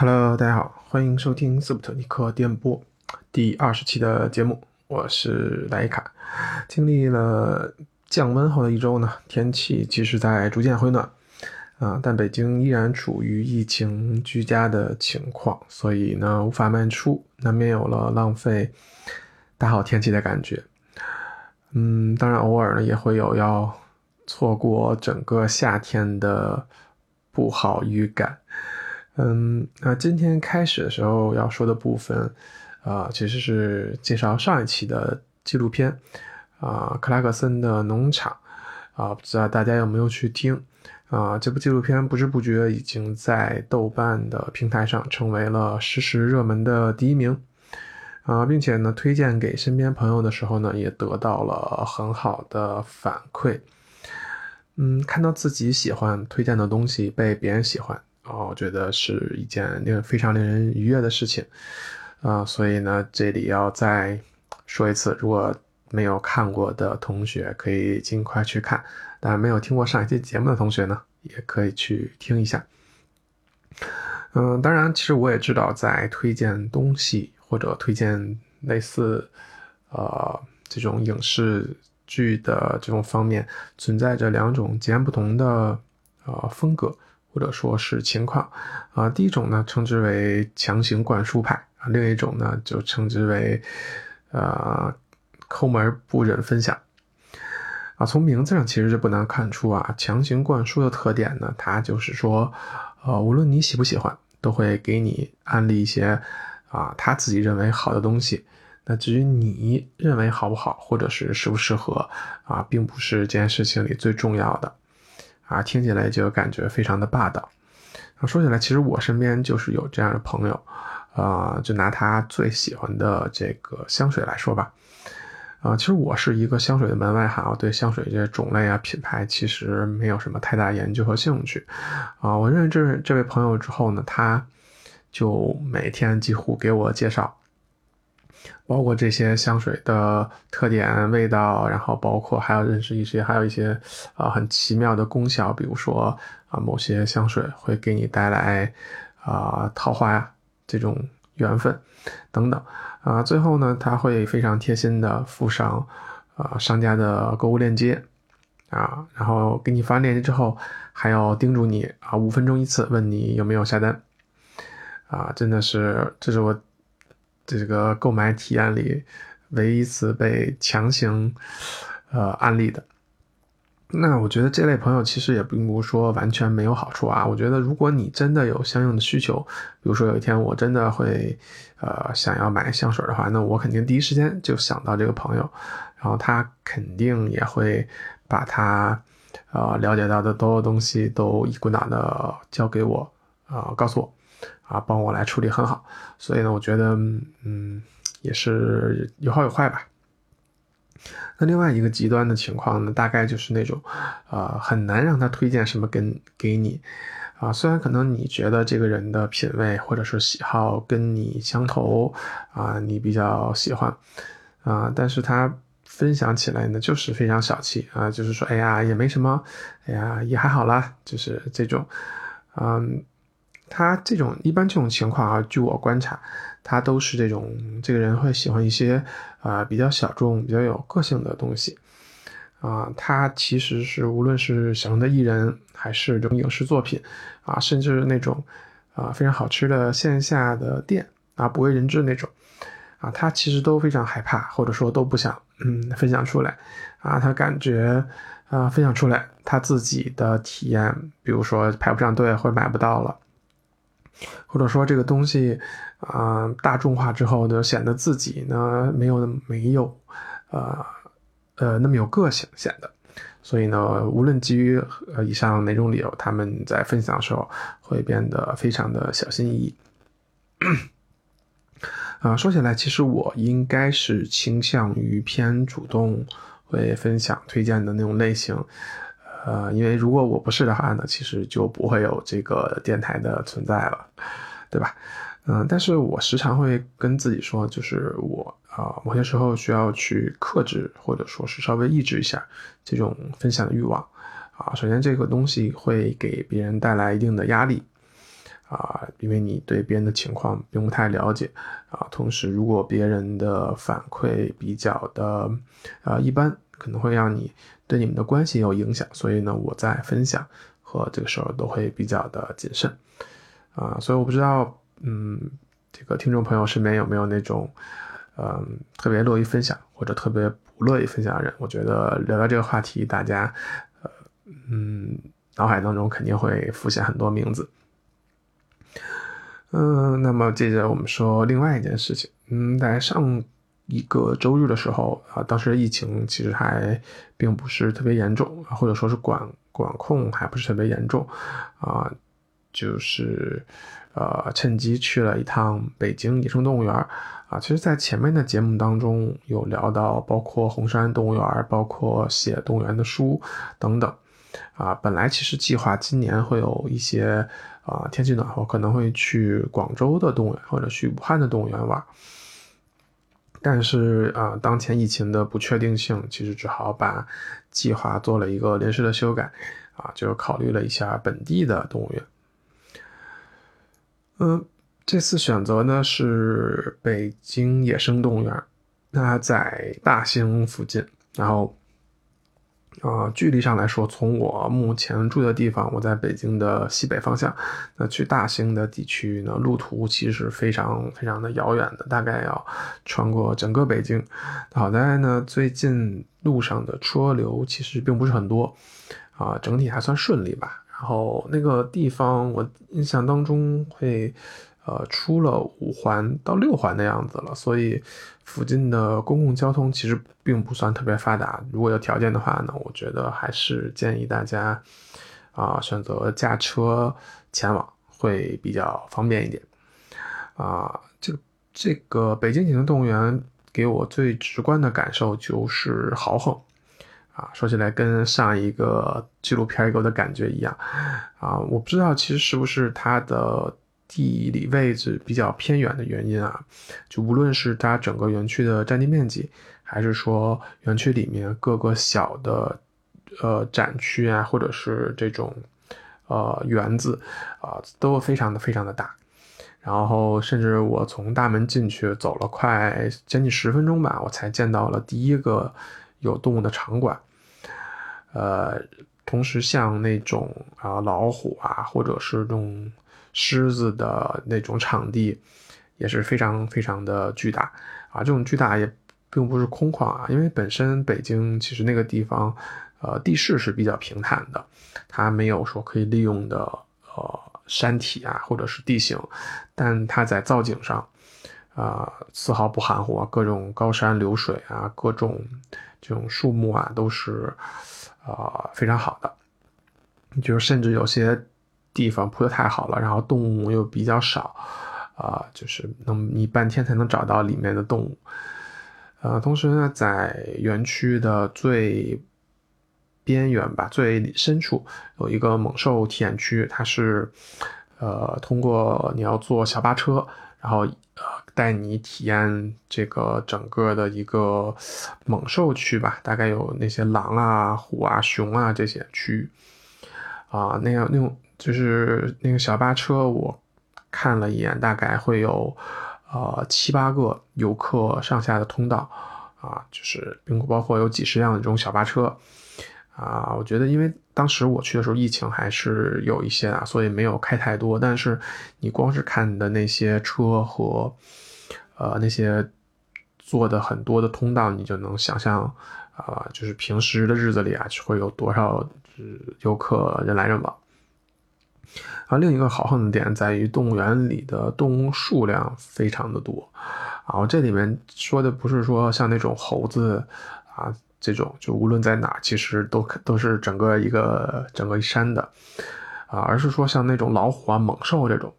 Hello，大家好，欢迎收听斯普特尼克电波第二十期的节目，我是莱卡。经历了降温后的一周呢，天气其实在逐渐回暖啊，但北京依然处于疫情居家的情况，所以呢无法卖出，难免有了浪费大好天气的感觉。嗯，当然偶尔呢也会有要错过整个夏天的不好预感。嗯，那今天开始的时候要说的部分，啊，其实是介绍上一期的纪录片，啊，克拉克森的农场，啊，不知道大家有没有去听，啊，这部纪录片不知不觉已经在豆瓣的平台上成为了实时热门的第一名，啊，并且呢，推荐给身边朋友的时候呢，也得到了很好的反馈，嗯，看到自己喜欢推荐的东西被别人喜欢。哦，我觉得是一件令非常令人愉悦的事情，啊，所以呢，这里要再说一次，如果没有看过的同学可以尽快去看，当然没有听过上一期节目的同学呢，也可以去听一下。嗯，当然，其实我也知道，在推荐东西或者推荐类似，呃，这种影视剧的这种方面，存在着两种截然不同的呃风格。或者说是情况，啊，第一种呢称之为强行灌输派啊，另一种呢就称之为，呃，抠门不忍分享，啊，从名字上其实就不难看出啊，强行灌输的特点呢，它就是说，呃，无论你喜不喜欢，都会给你安利一些啊他自己认为好的东西，那至于你认为好不好，或者是适不适合啊，并不是这件事情里最重要的。啊，听起来就感觉非常的霸道。啊，说起来，其实我身边就是有这样的朋友，啊，就拿他最喜欢的这个香水来说吧。啊，其实我是一个香水的门外汉，我对香水这些种类啊、品牌其实没有什么太大研究和兴趣。啊，我认识这这位朋友之后呢，他就每天几乎给我介绍。包括这些香水的特点、味道，然后包括还要认识一些，还有一些啊很奇妙的功效，比如说啊某些香水会给你带来啊桃花呀这种缘分等等啊，最后呢他会非常贴心的附上啊商家的购物链接啊，然后给你发链接之后还要叮嘱你啊五分钟一次问你有没有下单啊，真的是这是我。这个购买体验里，唯一一次被强行，呃，安利的。那我觉得这类朋友其实也并不是说完全没有好处啊。我觉得如果你真的有相应的需求，比如说有一天我真的会，呃，想要买香水的话，那我肯定第一时间就想到这个朋友，然后他肯定也会把他，呃，了解到的所有东西都一股脑的交给我，啊，告诉我。啊，帮我来处理很好，所以呢，我觉得，嗯，也是有好有坏吧。那另外一个极端的情况呢，大概就是那种，呃，很难让他推荐什么跟给你，啊，虽然可能你觉得这个人的品味或者是喜好跟你相投，啊，你比较喜欢，啊，但是他分享起来呢，就是非常小气啊，就是说，哎呀，也没什么，哎呀，也还好啦，就是这种，嗯。他这种一般这种情况啊，据我观察，他都是这种这个人会喜欢一些啊比较小众、比较有个性的东西啊。他其实是无论是小众的艺人，还是这种影视作品啊，甚至那种啊非常好吃的线下的店啊，不为人知那种啊，他其实都非常害怕，或者说都不想嗯分享出来啊。他感觉啊分享出来，他自己的体验，比如说排不上队或者买不到了。或者说这个东西，啊，大众化之后呢，显得自己呢没有没有，呃，呃那么有个性显得，所以呢，无论基于呃以上哪种理由，他们在分享的时候会变得非常的小心翼翼。啊，说起来，其实我应该是倾向于偏主动会分享推荐的那种类型。呃，因为如果我不是的话呢，其实就不会有这个电台的存在了，对吧？嗯，但是我时常会跟自己说，就是我啊，某些时候需要去克制，或者说是稍微抑制一下这种分享的欲望啊。首先，这个东西会给别人带来一定的压力啊，因为你对别人的情况并不太了解啊。同时，如果别人的反馈比较的啊一般，可能会让你对你们的关系有影响。所以呢，我在分享和这个时候都会比较的谨慎啊。所以我不知道，嗯，这个听众朋友身边有没有那种嗯特别乐意分享或者特别不乐意分享的人？我觉得聊聊这个话题，大家呃嗯脑海当中肯定会浮现很多名字。嗯，那么接着我们说另外一件事情。嗯，在上一个周日的时候啊，当时疫情其实还并不是特别严重，或者说是管管控还不是特别严重啊，就是呃趁机去了一趟北京野生动物园啊。其实，在前面的节目当中有聊到，包括红山动物园，包括写动物园的书等等啊。本来其实计划今年会有一些。啊，天气暖和，可能会去广州的动物园或者去武汉的动物园玩。但是啊，当前疫情的不确定性，其实只好把计划做了一个临时的修改。啊，就考虑了一下本地的动物园。嗯，这次选择呢是北京野生动物园，那在大兴附近，然后。啊，距离上来说，从我目前住的地方，我在北京的西北方向，那去大兴的地区呢，路途其实非常非常的遥远的，大概要穿过整个北京。好在呢，最近路上的车流其实并不是很多，啊，整体还算顺利吧。然后那个地方，我印象当中会。呃，出了五环到六环的样子了，所以附近的公共交通其实并不算特别发达。如果有条件的话呢，我觉得还是建议大家啊选择驾车前往会比较方便一点。啊，这这个北京野生动物园给我最直观的感受就是豪横啊，说起来跟上一个纪录片给我的感觉一样啊，我不知道其实是不是它的。地理位置比较偏远的原因啊，就无论是它整个园区的占地面积，还是说园区里面各个小的呃展区啊，或者是这种呃园子啊，都非常的非常的大。然后甚至我从大门进去走了快将近十分钟吧，我才见到了第一个有动物的场馆。呃，同时像那种啊老虎啊，或者是这种。狮子的那种场地也是非常非常的巨大啊！这种巨大也并不是空旷啊，因为本身北京其实那个地方，呃，地势是比较平坦的，它没有说可以利用的呃山体啊或者是地形，但它在造景上啊丝毫不含糊啊，各种高山流水啊，各种这种树木啊都是啊非常好的，就是甚至有些。地方铺的太好了，然后动物又比较少，啊，就是能你半天才能找到里面的动物，呃，同时呢，在园区的最边缘吧，最深处有一个猛兽体验区，它是，呃，通过你要坐小巴车，然后呃带你体验这个整个的一个猛兽区吧，大概有那些狼啊、虎啊、熊啊这些区域，啊，那样那种。就是那个小巴车，我看了一眼，大概会有，呃七八个游客上下的通道，啊，就是并包括有几十辆这种小巴车，啊，我觉得因为当时我去的时候疫情还是有一些啊，所以没有开太多。但是你光是看的那些车和，呃那些坐的很多的通道，你就能想象，啊，就是平时的日子里啊，会有多少游客人来人往。啊，另一个豪横的点在于动物园里的动物数量非常的多，啊，这里面说的不是说像那种猴子啊这种，就无论在哪其实都都是整个一个整个一山的，啊，而是说像那种老虎啊、猛兽这种，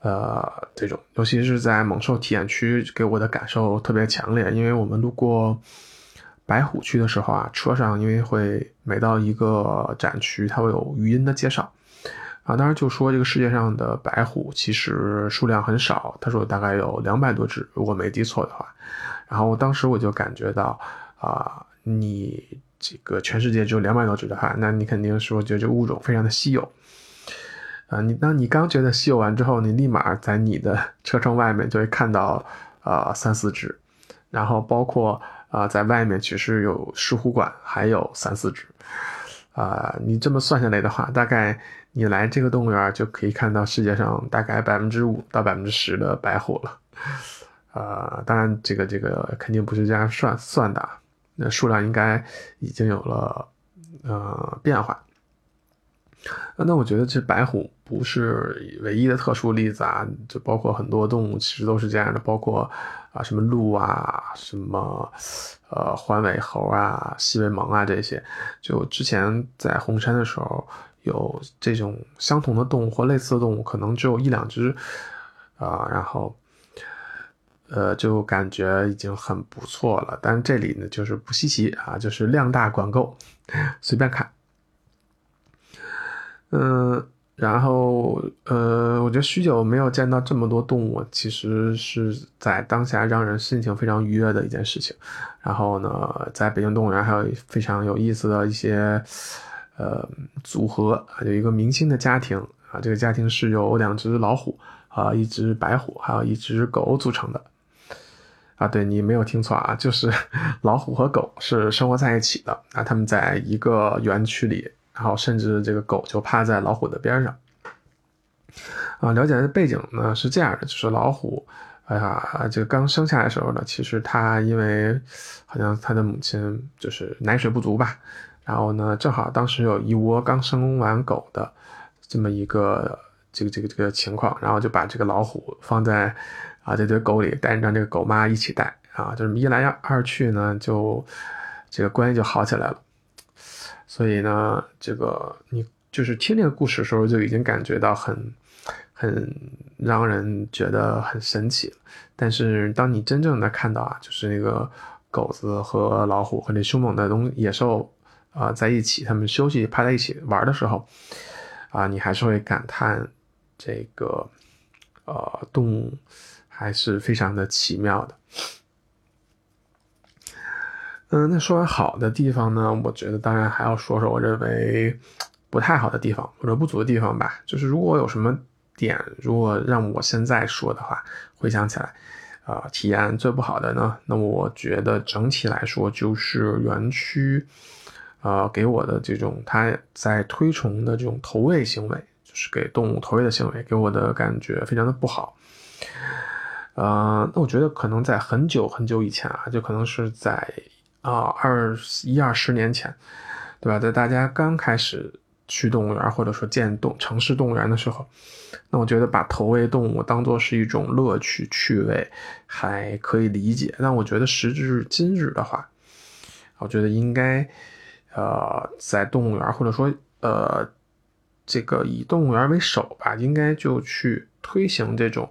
呃，这种，尤其是在猛兽体验区给我的感受特别强烈，因为我们路过白虎区的时候啊，车上因为会每到一个展区，它会有语音的介绍。啊，当然就说这个世界上的白虎其实数量很少，他说大概有两百多只，如果没记错的话。然后我当时我就感觉到，啊，你这个全世界只有两百多只的话，那你肯定说觉得这物种非常的稀有。啊，你当你刚觉得稀有完之后，你立马在你的 车窗外面就会看到啊三四只，然后包括啊在外面其实有石虎馆还有三四只，啊，你这么算下来的话，大概你来这个动物园就可以看到世界上大概百分之五到百分之十的白虎了，啊，当然这个这个肯定不是这样算算的，那数量应该已经有了呃变化。那我觉得这白虎不是唯一的特殊例子啊，就包括很多动物其实都是这样的，包括啊什么鹿啊，什么呃环尾猴啊、西尾獴啊这些。就之前在红山的时候，有这种相同的动物或类似的动物，可能只有一两只啊，然后呃就感觉已经很不错了。但这里呢就是不稀奇啊，就是量大管够，随便看。嗯，然后呃，我觉得许久没有见到这么多动物，其实是在当下让人心情非常愉悦的一件事情。然后呢，在北京动物园还有非常有意思的一些呃组合，有一个明星的家庭啊，这个家庭是由两只老虎啊、一只白虎还有一只狗组成的。啊，对你没有听错啊，就是 老虎和狗是生活在一起的啊，他们在一个园区里。然后甚至这个狗就趴在老虎的边上，啊，了解的背景呢是这样的，就是老虎，哎呀，这个刚生下来的时候呢，其实它因为好像它的母亲就是奶水不足吧，然后呢，正好当时有一窝刚生完狗的这么一个这个这个这个情况，然后就把这个老虎放在啊这堆狗里，带着让这个狗妈一起带啊，就这么一来二去呢，就这个关系就好起来了。所以呢，这个你就是听这个故事的时候，就已经感觉到很，很让人觉得很神奇。但是当你真正的看到啊，就是那个狗子和老虎和那凶猛的东野兽啊在一起，他们休息趴在一起玩的时候，啊，你还是会感叹这个呃动物还是非常的奇妙的。嗯，那说完好的地方呢，我觉得当然还要说说我认为不太好的地方或者不足的地方吧。就是如果有什么点，如果让我现在说的话，回想起来，啊，体验最不好的呢，那我觉得整体来说就是园区，呃，给我的这种他在推崇的这种投喂行为，就是给动物投喂的行为，给我的感觉非常的不好。呃，那我觉得可能在很久很久以前啊，就可能是在。啊，二一二十年前，对吧？在大家刚开始去动物园或者说建动城市动物园的时候，那我觉得把投喂动物当做是一种乐趣趣味，还可以理解。但我觉得时至今日的话，我觉得应该，呃，在动物园或者说呃，这个以动物园为首吧，应该就去推行这种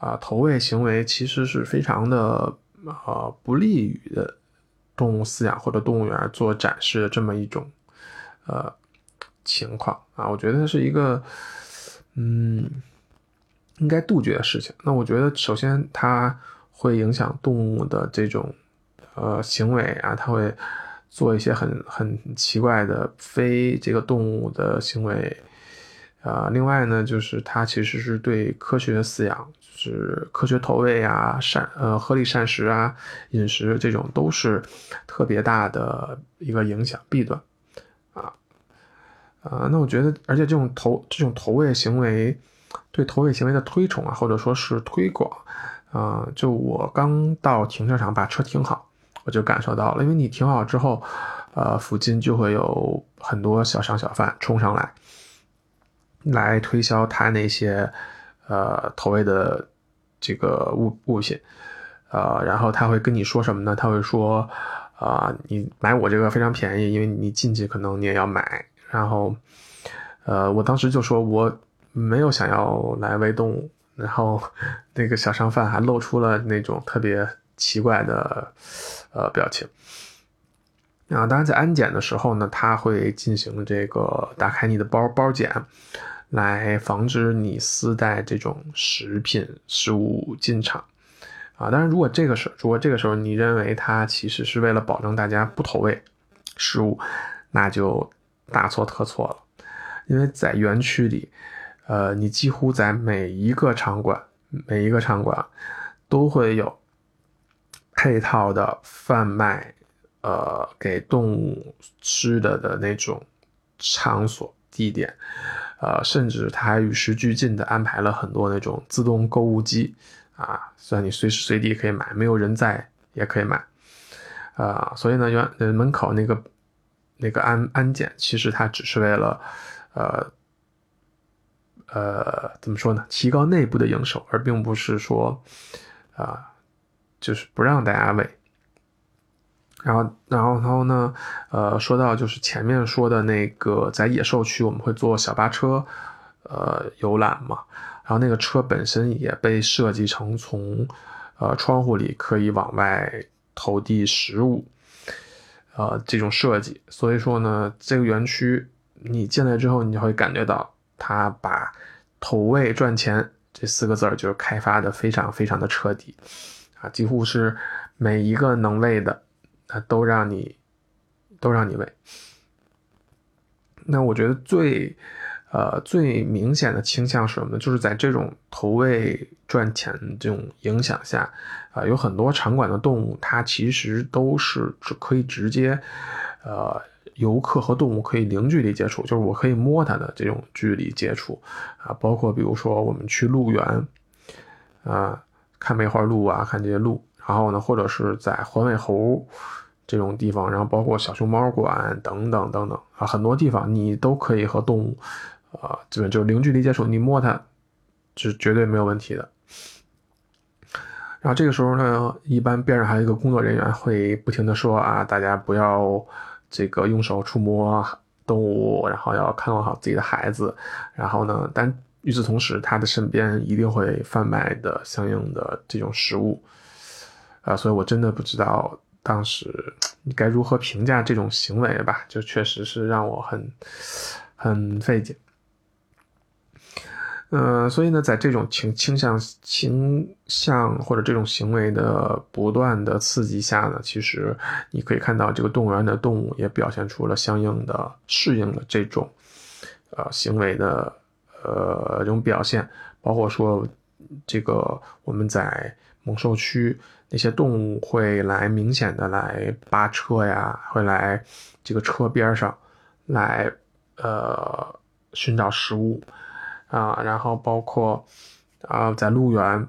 啊投喂行为，其实是非常的啊不利于的。动物饲养或者动物园做展示的这么一种，呃，情况啊，我觉得是一个，嗯，应该杜绝的事情。那我觉得，首先它会影响动物的这种，呃，行为啊，它会做一些很很奇怪的非这个动物的行为，啊，另外呢，就是它其实是对科学饲养。是科学投喂啊，膳呃合理膳食啊，饮食这种都是特别大的一个影响弊端啊啊，那我觉得，而且这种投这种投喂行为，对投喂行为的推崇啊，或者说是推广啊，就我刚到停车场把车停好，我就感受到了，因为你停好之后，呃，附近就会有很多小商小贩冲上来，来推销他那些呃投喂的。这个物物品，呃，然后他会跟你说什么呢？他会说，啊，你买我这个非常便宜，因为你进去可能你也要买。然后，呃，我当时就说我没有想要来喂动物。然后，那个小商贩还露出了那种特别奇怪的呃表情。啊，当然在安检的时候呢，他会进行这个打开你的包包检。来防止你私带这种食品食物进场，啊，当然，如果这个时如果这个时候你认为它其实是为了保证大家不投喂食物，那就大错特错了，因为在园区里，呃，你几乎在每一个场馆，每一个场馆都会有配套的贩卖，呃，给动物吃的的那种场所地点，呃，甚至它还与时俱进的安排了很多那种自动购物机，啊，算你随时随地可以买，没有人在也可以买，啊，所以呢，原门口那个那个安安检，其实它只是为了，呃。呃，怎么说呢？提高内部的营收，而并不是说，啊，就是不让大家喂。然后，然后，然后呢？呃，说到就是前面说的那个，在野兽区我们会坐小巴车，呃，游览嘛。然后那个车本身也被设计成从，呃，窗户里可以往外投递食物，呃，这种设计。所以说呢，这个园区你进来之后，你就会感觉到。他把投喂赚钱这四个字儿就是开发的非常非常的彻底啊，几乎是每一个能喂的，都让你都让你喂。那我觉得最呃最明显的倾向是什么呢？就是在这种投喂赚钱这种影响下啊，有很多场馆的动物，它其实都是只可以直接呃。游客和动物可以零距离接触，就是我可以摸它的这种距离接触啊，包括比如说我们去鹿园啊，看梅花鹿啊，看这些鹿，然后呢，或者是在环尾猴这种地方，然后包括小熊猫馆等等等等啊，很多地方你都可以和动物啊，基本就是零距离接触，你摸它是绝对没有问题的。然后这个时候呢，一般边上还有一个工作人员会不停的说啊，大家不要。这个用手触摸动物，然后要看管好自己的孩子，然后呢，但与此同时，他的身边一定会贩卖的相应的这种食物，啊，所以我真的不知道当时你该如何评价这种行为吧，就确实是让我很很费解。呃，所以呢，在这种倾倾向倾向或者这种行为的不断的刺激下呢，其实你可以看到这个动物园的动物也表现出了相应的适应的这种呃行为的呃这种表现，包括说这个我们在猛兽区那些动物会来明显的来扒车呀，会来这个车边上来呃寻找食物。啊，然后包括，啊，在鹿园，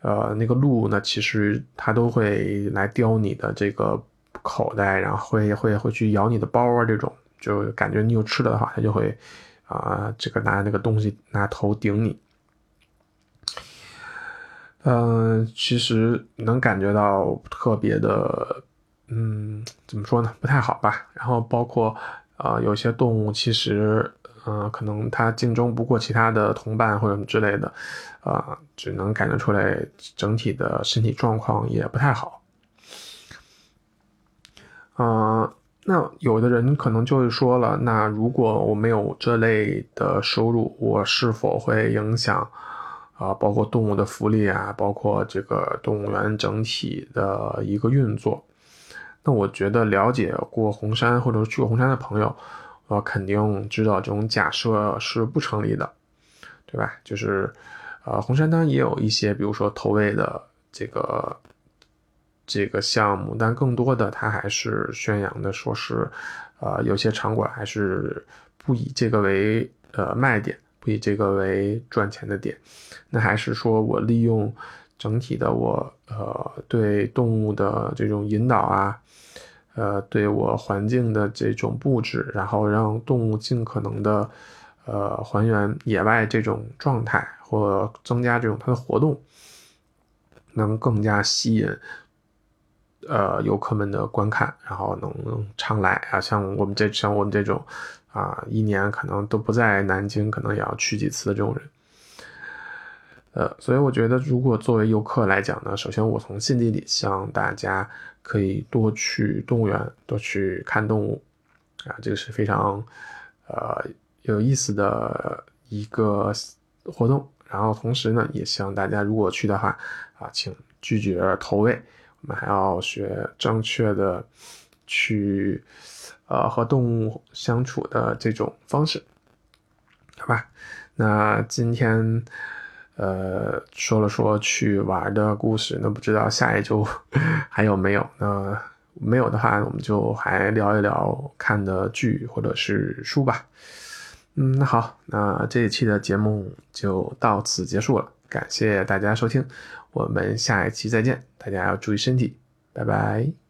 呃，那个鹿呢，其实它都会来叼你的这个口袋，然后会会会去咬你的包啊，这种就感觉你有吃的的话，它就会，啊，这个拿那个东西拿头顶你。嗯，其实能感觉到特别的，嗯，怎么说呢？不太好吧。然后包括，啊，有些动物其实。嗯，可能它竞争不过其他的同伴或者什么之类的，啊，只能感觉出来整体的身体状况也不太好。啊，那有的人可能就会说了，那如果我没有这类的收入，我是否会影响啊，包括动物的福利啊，包括这个动物园整体的一个运作？那我觉得了解过红山或者去过红山的朋友。我肯定知道这种假设是不成立的，对吧？就是，呃，红山当然也有一些，比如说投喂的这个这个项目，但更多的它还是宣扬的说是，呃，有些场馆还是不以这个为呃卖点，不以这个为赚钱的点，那还是说我利用整体的我呃对动物的这种引导啊。呃，对我环境的这种布置，然后让动物尽可能的，呃，还原野外这种状态，或增加这种它的活动，能更加吸引，呃，游客们的观看，然后能常来啊。像我们这像我们这种，啊，一年可能都不在南京，可能也要去几次的这种人。呃，所以我觉得，如果作为游客来讲呢，首先我从心底里希望大家可以多去动物园，多去看动物，啊，这个是非常，呃，有意思的一个活动。然后同时呢，也希望大家如果去的话，啊，请拒绝投喂，我们还要学正确的去，呃，和动物相处的这种方式，好吧？那今天，呃，说了说去玩的故事，那不知道下一周 还有没有？那没有的话，我们就还聊一聊看的剧或者是书吧。嗯，那好，那这一期的节目就到此结束了，感谢大家收听，我们下一期再见，大家要注意身体，拜拜。